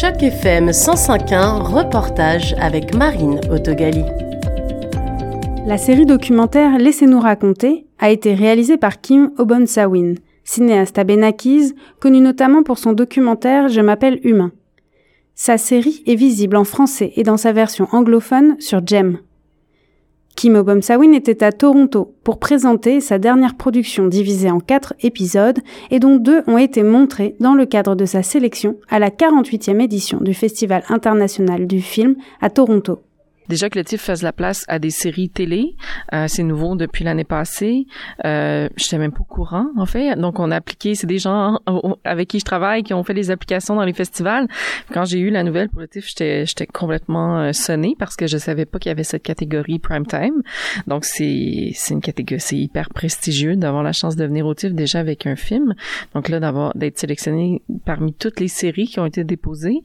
Choc FM 105.1, reportage avec Marine Autogali. La série documentaire Laissez-nous raconter a été réalisée par Kim Obonsawin, cinéaste abénakise, connu notamment pour son documentaire Je m'appelle humain. Sa série est visible en français et dans sa version anglophone sur Gem. Kim Obomsawin était à Toronto pour présenter sa dernière production divisée en quatre épisodes et dont deux ont été montrés dans le cadre de sa sélection à la 48e édition du Festival international du film à Toronto. Déjà que le TIFF fasse la place à des séries télé, euh, c'est nouveau depuis l'année passée. Euh, je n'étais même pas au courant, en fait. Donc, on a appliqué, c'est des gens avec qui je travaille qui ont fait les applications dans les festivals. Quand j'ai eu la nouvelle pour le TIFF, j'étais, complètement euh, sonnée parce que je savais pas qu'il y avait cette catégorie prime time. Donc, c'est, c'est une catégorie, c'est hyper prestigieux d'avoir la chance de venir au TIFF déjà avec un film. Donc là, d'avoir, d'être sélectionné parmi toutes les séries qui ont été déposées,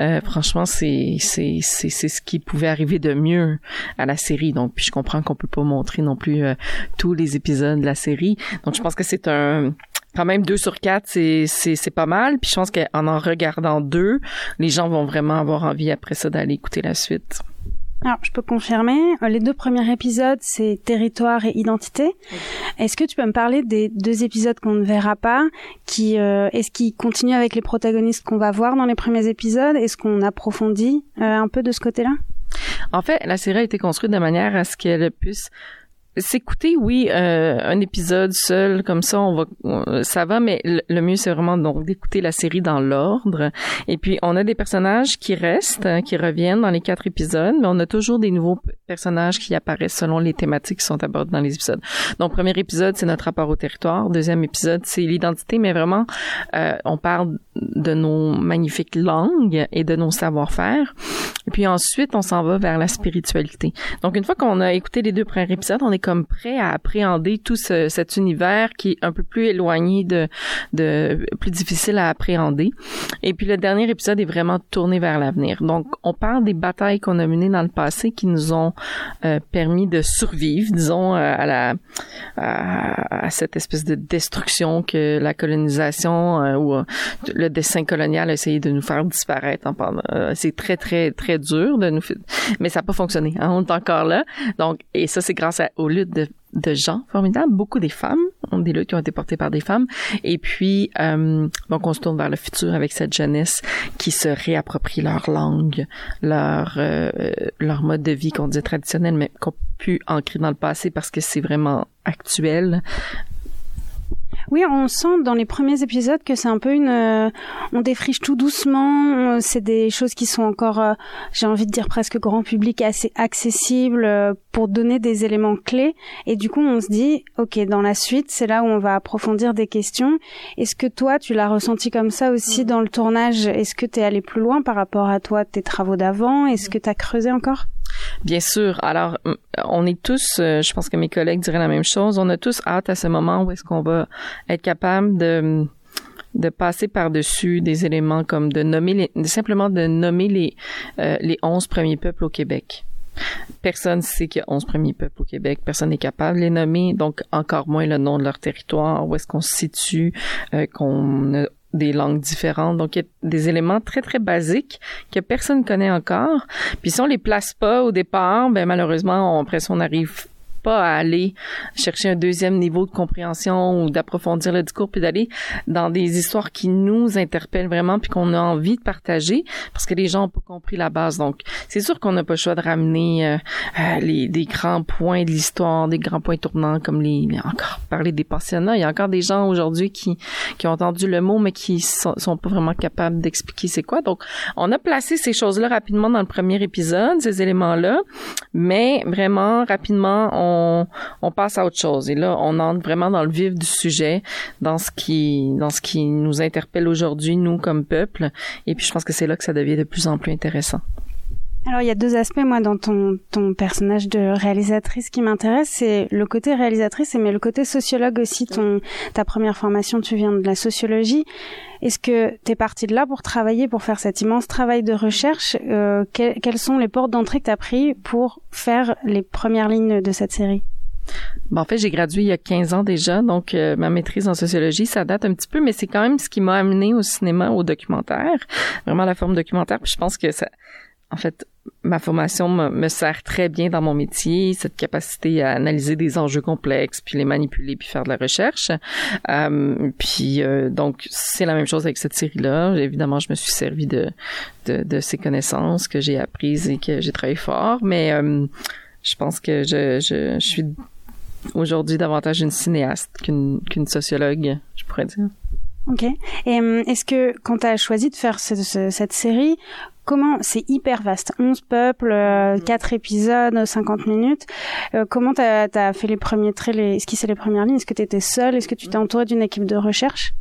euh, franchement, c'est, c'est, c'est, c'est ce qui pouvait arriver de mieux à la série. Donc, puis je comprends qu'on peut pas montrer non plus euh, tous les épisodes de la série. Donc, je pense que c'est un quand même deux sur quatre, c'est c'est pas mal. Puis je pense qu'en en regardant deux, les gens vont vraiment avoir envie après ça d'aller écouter la suite. Alors, je peux confirmer, euh, les deux premiers épisodes, c'est territoire et identité. Est-ce que tu peux me parler des deux épisodes qu'on ne verra pas qui euh, Est-ce qu'ils continuent avec les protagonistes qu'on va voir dans les premiers épisodes? Est-ce qu'on approfondit un peu de ce côté-là? En fait, la série a été construite de manière à ce qu'elle puisse s'écouter, oui, euh, un épisode seul comme ça, on va, ça va, mais le, mieux c'est vraiment donc d'écouter la série dans l'ordre. Et puis on a des personnages qui restent, hein, qui reviennent dans les quatre épisodes, mais on a toujours des nouveaux personnages qui apparaissent selon les thématiques qui sont abordées dans les épisodes. Donc premier épisode c'est notre rapport au territoire, deuxième épisode c'est l'identité, mais vraiment euh, on parle de nos magnifiques langues et de nos savoir-faire. Et puis ensuite on s'en va vers la spiritualité. Donc une fois qu'on a écouté les deux premiers épisodes, on est comme prêt à appréhender tout cet univers qui est un peu plus éloigné de, de plus difficile à appréhender. Et puis le dernier épisode est vraiment tourné vers l'avenir. Donc on parle des batailles qu'on a menées dans le passé qui nous ont euh, permis de survivre, disons, euh, à la à, cette espèce de destruction que la colonisation euh, ou le dessin colonial a essayé de nous faire disparaître. c'est très très très dur de nous, mais ça n'a pas fonctionné. Hein, on est encore là. Donc et ça c'est grâce à, au luttes de, gens formidables, beaucoup des femmes, des luttes qui ont été portées par des femmes. Et puis, euh, donc on se tourne vers le futur avec cette jeunesse qui se réapproprie leur langue, leur euh, leur mode de vie qu'on dit traditionnel, mais qu'on peut ancrer dans le passé parce que c'est vraiment actuel. Oui, on sent dans les premiers épisodes que c'est un peu une, euh, on défriche tout doucement. C'est des choses qui sont encore, euh, j'ai envie de dire presque grand public, assez accessibles euh, pour donner des éléments clés. Et du coup, on se dit, ok, dans la suite, c'est là où on va approfondir des questions. Est-ce que toi, tu l'as ressenti comme ça aussi dans le tournage? Est-ce que tu es allé plus loin par rapport à toi, tes travaux d'avant? Est-ce que tu as creusé encore? Bien sûr. Alors, on est tous, euh, je pense que mes collègues diraient la même chose, on a tous hâte à ce moment où est-ce qu'on va être capable de de passer par-dessus des éléments comme de nommer les, simplement de nommer les euh, les onze premiers peuples au Québec. Personne sait qu'il y a 11 premiers peuples au Québec. Personne n'est capable de les nommer. Donc, encore moins le nom de leur territoire, où est-ce qu'on se situe, euh, qu'on a des langues différentes. Donc, il y a des éléments très, très basiques que personne connaît encore. Puis si on les place pas au départ, ben malheureusement, on, après on arrive pas à aller chercher un deuxième niveau de compréhension ou d'approfondir le discours, puis d'aller dans des histoires qui nous interpellent vraiment, puis qu'on a envie de partager, parce que les gens ont pas compris la base. Donc, c'est sûr qu'on n'a pas le choix de ramener euh, euh, les, des grands points de l'histoire, des grands points tournants, comme les, encore parler des pensionnats. Il y a encore des gens aujourd'hui qui, qui ont entendu le mot, mais qui sont, sont pas vraiment capables d'expliquer c'est quoi. Donc, on a placé ces choses-là rapidement dans le premier épisode, ces éléments-là, mais vraiment rapidement, on on, passe à autre chose. Et là, on entre vraiment dans le vif du sujet, dans ce qui, dans ce qui nous interpelle aujourd'hui, nous comme peuple. Et puis, je pense que c'est là que ça devient de plus en plus intéressant. Alors il y a deux aspects moi dans ton ton personnage de réalisatrice qui m'intéresse, c'est le côté réalisatrice mais le côté sociologue aussi. Ton ta première formation, tu viens de la sociologie. Est-ce que tu es parti de là pour travailler, pour faire cet immense travail de recherche? Euh, Quelles sont les portes d'entrée que tu as pris pour faire les premières lignes de cette série? Bon, en fait, j'ai gradué il y a 15 ans déjà, donc euh, ma maîtrise en sociologie, ça date un petit peu, mais c'est quand même ce qui m'a amené au cinéma, au documentaire, vraiment la forme documentaire. Puis je pense que ça, en fait, ma formation me, sert très bien dans mon métier, cette capacité à analyser des enjeux complexes, puis les manipuler, puis faire de la recherche. Euh, puis euh, donc c'est la même chose avec cette série-là. Évidemment, je me suis servi de de, de ces connaissances que j'ai apprises et que j'ai travaillé fort, mais euh, je pense que je, je, je suis aujourd'hui davantage une cinéaste qu'une qu'une sociologue, je pourrais dire. Ok. Et euh, est-ce que quand tu as choisi de faire cette série, comment c'est hyper vaste, 11 peuples, 4 euh, épisodes, 50 minutes. Euh, comment tu as, fait les premiers traits, les, esquissé les premières lignes? Est-ce que tu étais seule? Est-ce que tu t'es entourée d'une équipe de recherche?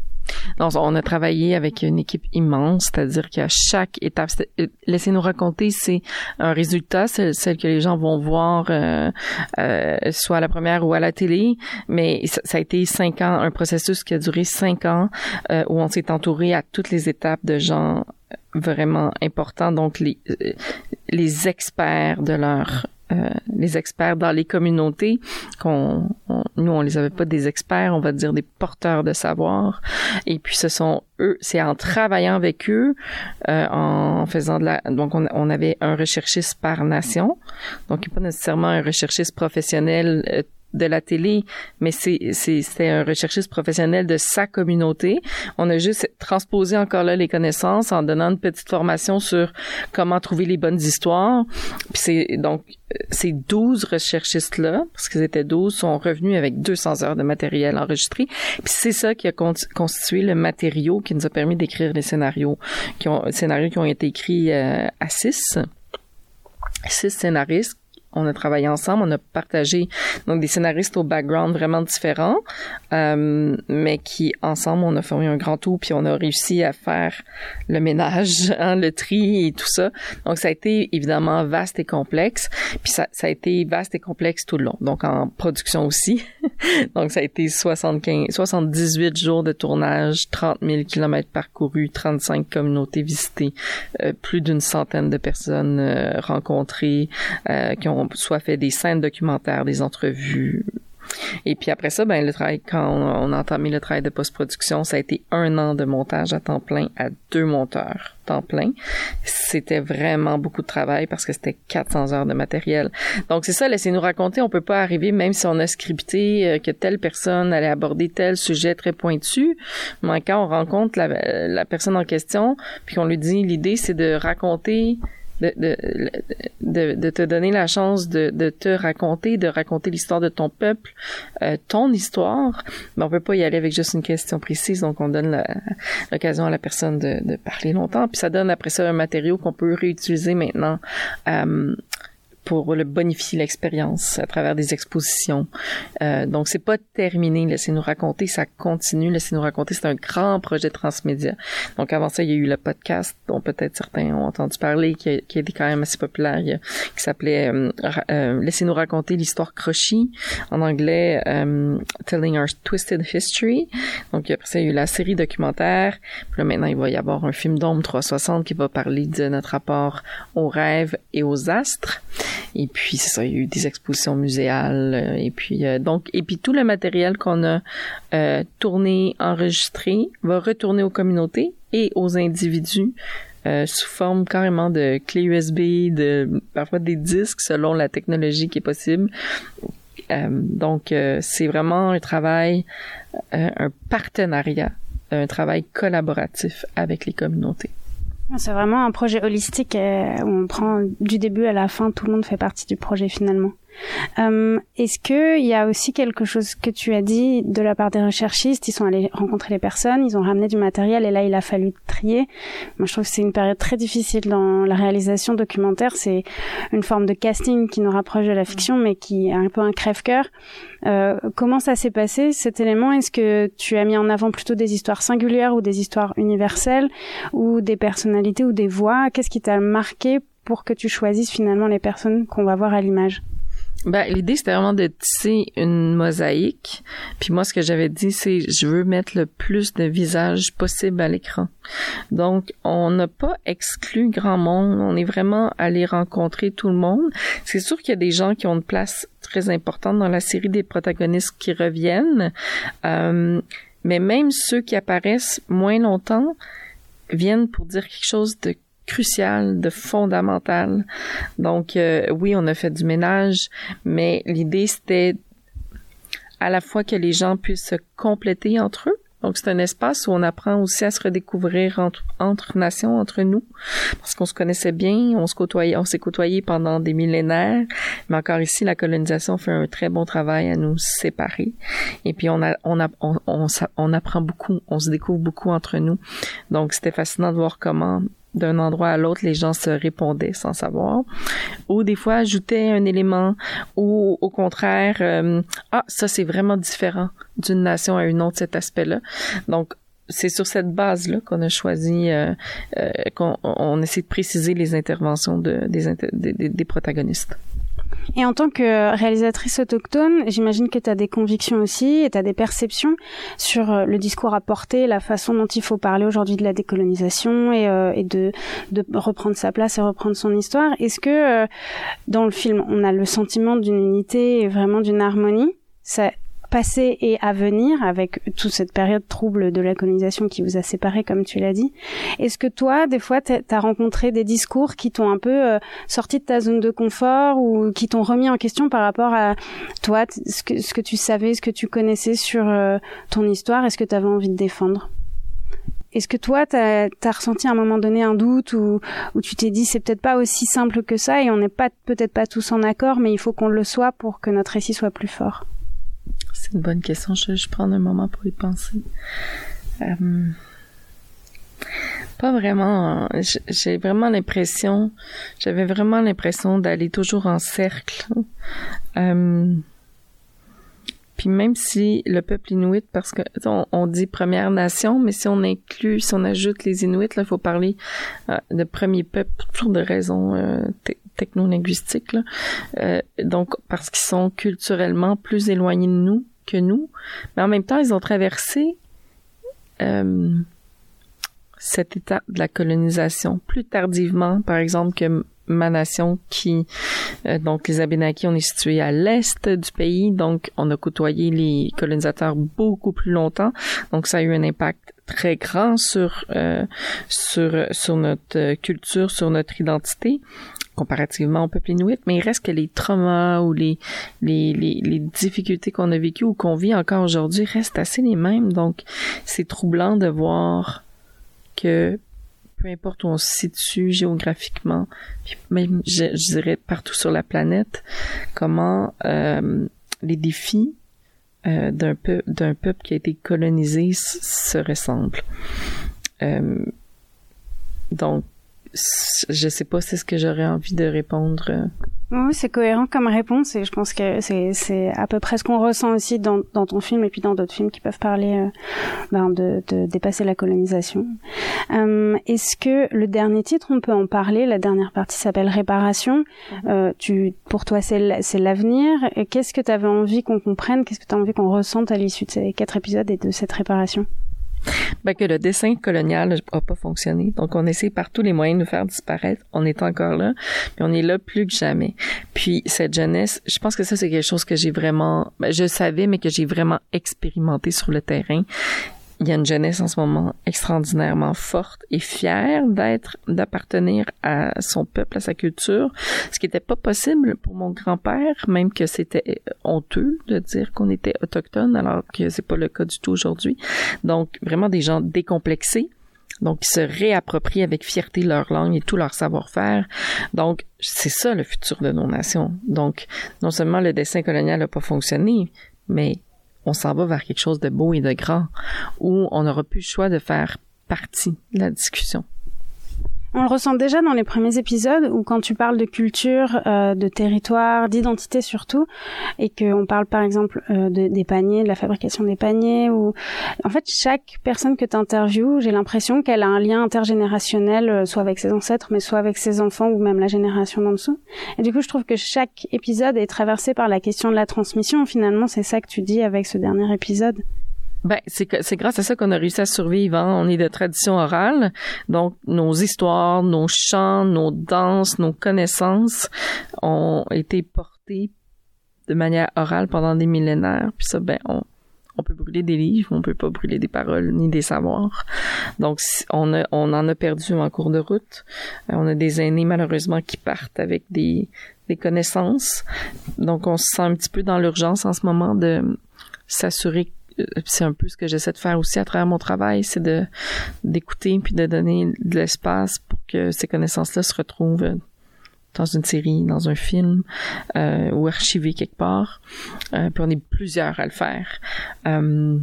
Non, on a travaillé avec une équipe immense, c'est-à-dire qu'à chaque étape, euh, laissez-nous raconter, c'est un résultat, c'est celle que les gens vont voir euh, euh, soit à la première ou à la télé, mais ça, a été cinq ans, un processus qui a duré cinq ans où on s'est entouré à toutes les étapes de gens vraiment importants, donc les experts de leur euh, les experts dans les communautés, qu'on, nous on les avait pas des experts, on va dire des porteurs de savoir. Et puis ce sont eux, c'est en travaillant avec eux, euh, en faisant de la, donc on, on, avait un recherchiste par nation, donc pas nécessairement un recherchiste professionnel euh, de la télé, mais c'était un recherchiste professionnel de sa communauté. On a juste transposé encore là les connaissances en donnant une petite formation sur comment trouver les bonnes histoires. Puis c'est donc ces 12 recherchistes là, parce qu'ils étaient 12, sont revenus avec 200 heures de matériel enregistré. Puis c'est ça qui a constitué le matériau qui nous a permis d'écrire les scénarios qui ont scénarios qui ont été écrits euh, à six six scénaristes on a travaillé ensemble, on a partagé donc des scénaristes au background vraiment différents, euh, mais qui ensemble on a formé un grand tout puis on a réussi à faire le ménage, hein, le tri et tout ça. Donc ça a été évidemment vaste et complexe, puis ça, ça a été vaste et complexe tout le long. Donc en production aussi. donc ça a été 75, 78 jours de tournage, 30 000 kilomètres parcourus, 35 communautés visitées, euh, plus d'une centaine de personnes euh, rencontrées qui ont soit fait des scènes documentaires, des entrevues. Et puis après ça, ben le travail quand on, a entamé le travail de post-production, ça a été un an de montage à temps plein à deux monteurs temps plein. C'était vraiment beaucoup de travail parce que c'était 400 heures de matériel. Donc c'est ça, laissez-nous raconter. On peut pas arriver, même si on a scripté euh, que telle personne allait aborder tel sujet très pointu, mais quand on rencontre la, la personne en question, puis qu'on lui dit l'idée c'est de raconter de, de, de, te donner la chance de, de te raconter, de raconter l'histoire de ton peuple, euh, ton histoire. Mais on peut pas y aller avec juste une question précise, donc on donne l'occasion à la personne de, de parler longtemps, puis ça donne après ça un matériau qu'on peut réutiliser maintenant euh, pour le bonifier l'expérience à travers des expositions. Euh, donc c'est pas terminé, laissez-nous raconter, ça continue, laissez-nous raconter, c'est un grand projet transmédia. Donc avant ça, il y a eu le podcast dont peut-être certains ont entendu parler, qui a, qui été quand même assez populaire, qui s'appelait euh, euh, Laissez-nous raconter l'histoire Crochy, en anglais euh, Telling Our Twisted History. Donc après ça, il y a eu la série documentaire. Puis là maintenant, il va y avoir un film d'ombre 360 qui va parler de notre rapport aux rêves et aux astres. Et puis c'est ça, il y a eu des expositions muséales euh, et puis euh, donc et puis tout le matériel qu'on a euh, tourné, enregistré va retourner aux communautés et aux individus sous forme carrément de clés USB, de parfois des disques selon la technologie qui est possible. donc c'est vraiment un travail, un partenariat, un travail collaboratif avec les communautés. C'est vraiment un projet holistique euh, où on prend du début à la fin, tout le monde fait partie du projet finalement. Euh, Est-ce que il y a aussi quelque chose que tu as dit de la part des recherchistes? Ils sont allés rencontrer les personnes, ils ont ramené du matériel et là il a fallu trier. Moi je trouve que c'est une période très difficile dans la réalisation documentaire. C'est une forme de casting qui nous rapproche de la fiction, mais qui est un peu un crève-cœur. Euh, comment ça s'est passé cet élément? Est-ce que tu as mis en avant plutôt des histoires singulières ou des histoires universelles ou des personnalités ou des voix? Qu'est-ce qui t'a marqué pour que tu choisisses finalement les personnes qu'on va voir à l'image? Ben, l'idée, c'était vraiment de tisser une mosaïque. Puis moi, ce que j'avais dit, c'est je veux mettre le plus de visages possible à l'écran. Donc, on n'a pas exclu grand monde. On est vraiment allé rencontrer tout le monde. C'est sûr qu'il y a des gens qui ont une place très importante dans la série des protagonistes qui reviennent. Euh, mais même ceux qui apparaissent moins longtemps viennent pour dire quelque chose de crucial, de fondamental. Donc euh, oui, on a fait du ménage, mais l'idée c'était à la fois que les gens puissent se compléter entre eux, donc, c'est un espace où on apprend aussi à se redécouvrir entre, entre nations, entre nous, parce qu'on se connaissait bien, on se côtoyait, on s'est côtoyé pendant des millénaires, mais encore ici, la colonisation fait un très bon travail à nous séparer. Et puis, on a, on a, on, on, on apprend beaucoup, on se découvre beaucoup entre nous. Donc, c'était fascinant de voir comment d'un endroit à l'autre, les gens se répondaient sans savoir, ou des fois ajoutaient un élément, ou au contraire, euh, ah ça c'est vraiment différent d'une nation à une autre cet aspect-là. Donc c'est sur cette base-là qu'on a choisi, euh, euh, qu'on on essaie de préciser les interventions de, des, des, des protagonistes. Et en tant que réalisatrice autochtone, j'imagine que tu as des convictions aussi et tu des perceptions sur euh, le discours à porter, la façon dont il faut parler aujourd'hui de la décolonisation et, euh, de, reprendre sa place et reprendre son histoire. Est-ce que euh, dans le film, on a le sentiment d'une unité et vraiment d'une harmonie? Passé et à venir avec toute cette période trouble de la colonisation qui vous a séparés comme tu l'as dit. Est-ce que toi, des fois, tu as rencontré des discours qui t'ont un peu euh, sorti de ta zone de confort ou qui t'ont remis en question par rapport à toi, ce que, tu savais, ce que tu connaissais sur euh, ton histoire? Et ce que tu avais envie de défendre? Est-ce que toi, tu as, ressenti à un moment donné un doute ou, ou tu t'es dit c'est peut-être pas aussi simple que ça et on n'est pas peut-être pas tous en accord, mais il faut qu'on le soit pour que notre récit soit plus fort? C'est une bonne question. Je, je prends un moment pour y penser. Euh, pas vraiment. J'ai vraiment l'impression, j'avais vraiment l'impression d'aller toujours en cercle. Euh, puis même si le peuple inuit, parce que on, dit Première Nation, mais si on inclut, si on ajoute les Inuits, là, il faut parler euh, de premier peuple pour de raisons euh, techno-linguistiques. Euh, donc parce qu'ils sont culturellement plus éloignés de nous que nous, mais en même temps, ils ont traversé euh, cette étape de la colonisation plus tardivement, par exemple, que ma nation qui, euh, donc les Abénakis, on est situé à l'est du pays, donc on a côtoyé les colonisateurs beaucoup plus longtemps, donc ça a eu un impact très grand sur euh, sur sur notre culture, sur notre identité comparativement au peuple inuit, mais il reste que les traumas ou les, difficultés qu'on a vécues ou qu'on vit encore aujourd'hui restent assez les mêmes. Donc, c'est troublant de voir que peu importe où on se situe géographiquement, même, je, dirais, partout sur la planète, comment euh, les défis euh, d'un d'un peuple qui a été colonisé se ressemblent. Euh, donc, je sais pas c'est ce que j'aurais envie de répondre. Oui, c'est cohérent comme réponse et je pense que c'est, à peu près ce qu'on ressent aussi dans, dans ton film et puis dans d'autres films qui peuvent parler euh, ben de, de, dépasser la colonisation. Euh, est-ce que le dernier titre, on peut en parler? La dernière partie s'appelle Réparation. Mm-hmm. Euh, tu, pour toi, c'est, c'est l'avenir. Qu'est-ce que tu avais envie qu'on comprenne? Qu'est-ce que tu as envie qu'on ressente à l'issue de ces quatre épisodes et de cette réparation? Ben que le dessin colonial n'a pas fonctionné. Donc, on essaie par tous les moyens de nous faire disparaître. On est encore là, mais on est là plus que jamais. Puis, cette jeunesse, je pense que ça, c'est quelque chose que j'ai vraiment, ben, je savais, mais que j'ai vraiment expérimenté sur le terrain il y a une jeunesse en ce moment extraordinairement forte et fière d'être, d'appartenir à son peuple, à sa culture, ce qui n'était pas possible pour mon grand-père, même que c'était honteux de dire qu'on était autochtone, alors que c'est pas le cas du tout aujourd'hui. Donc, vraiment des gens décomplexés. Donc, ils se réapproprient avec fierté leur langue et tout leur savoir-faire. Donc, c'est ça le futur de nos nations. Donc, non seulement le dessin colonial n'a pas fonctionné, mais on s'en va vers quelque chose de beau et de grand, où on n'aura plus le choix de faire partie de la discussion. On le ressent déjà dans les premiers épisodes où quand tu parles de culture, euh, de territoire, d'identité surtout, et qu'on parle par exemple euh, de, des paniers, de la fabrication des paniers, ou en fait chaque personne que tu interviews, j'ai l'impression qu'elle a un lien intergénérationnel, euh, soit avec ses ancêtres, mais soit avec ses enfants ou même la génération d'en dessous. Et du coup, je trouve que chaque épisode est traversé par la question de la transmission. Finalement, c'est ça que tu dis avec ce dernier épisode. Ben, c'est grâce à ça qu'on a réussi à survivre. Hein. On est de tradition orale, donc nos histoires, nos chants, nos danses, nos connaissances ont été portées de manière orale pendant des millénaires. Puis ça, ben, on, on peut brûler des livres, on peut pas brûler des paroles ni des savoirs. Donc, on, a, on en a perdu en cours de route. Euh, on a des aînés, malheureusement, qui partent avec des, des connaissances. Donc, on se sent un petit peu dans l'urgence en ce moment de s'assurer c'est un peu ce que j'essaie de faire aussi à travers mon travail, c'est de d'écouter puis de donner de l'espace pour que ces connaissances-là se retrouvent dans une série, dans un film euh, ou archivées quelque part. Euh, puis on est plusieurs à le faire. Euh,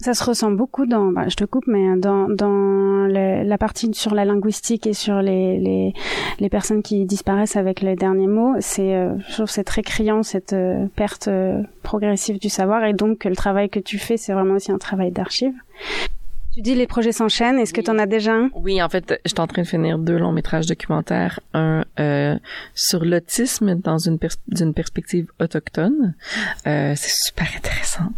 ça se ressent beaucoup dans, bah, je te coupe, mais dans, dans la partie sur la linguistique et sur les, les, les personnes qui disparaissent avec les derniers mots. C'est, euh, je trouve c'est très criant cette euh, perte euh, progressive du savoir et donc le travail que tu fais, c'est vraiment aussi un travail d'archive. Tu dis les projets s'enchaînent. Est-ce que tu en as déjà un? Oui, en fait, je suis en train de finir deux longs métrages documentaires. Un euh, sur l'autisme dans une d'une perspective autochtone. Euh, c'est super intéressant.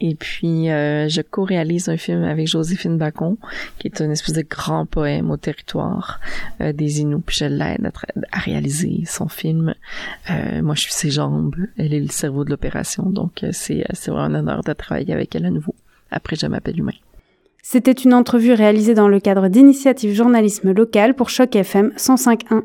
Et puis, euh, je co-réalise un film avec Joséphine Bacon, qui est une espèce de grand poème au territoire euh, des Inuits. Puis je l'aide à, à, réaliser son film. Euh, moi, je suis ses jambes. Elle est le cerveau de l'opération. Donc, euh, c'est c'est vraiment un honneur de travailler avec elle à nouveau. Après, je m'appelle Humain. C'était une entrevue réalisée dans le cadre d'initiatives journalisme local pour Choc FM 105.1.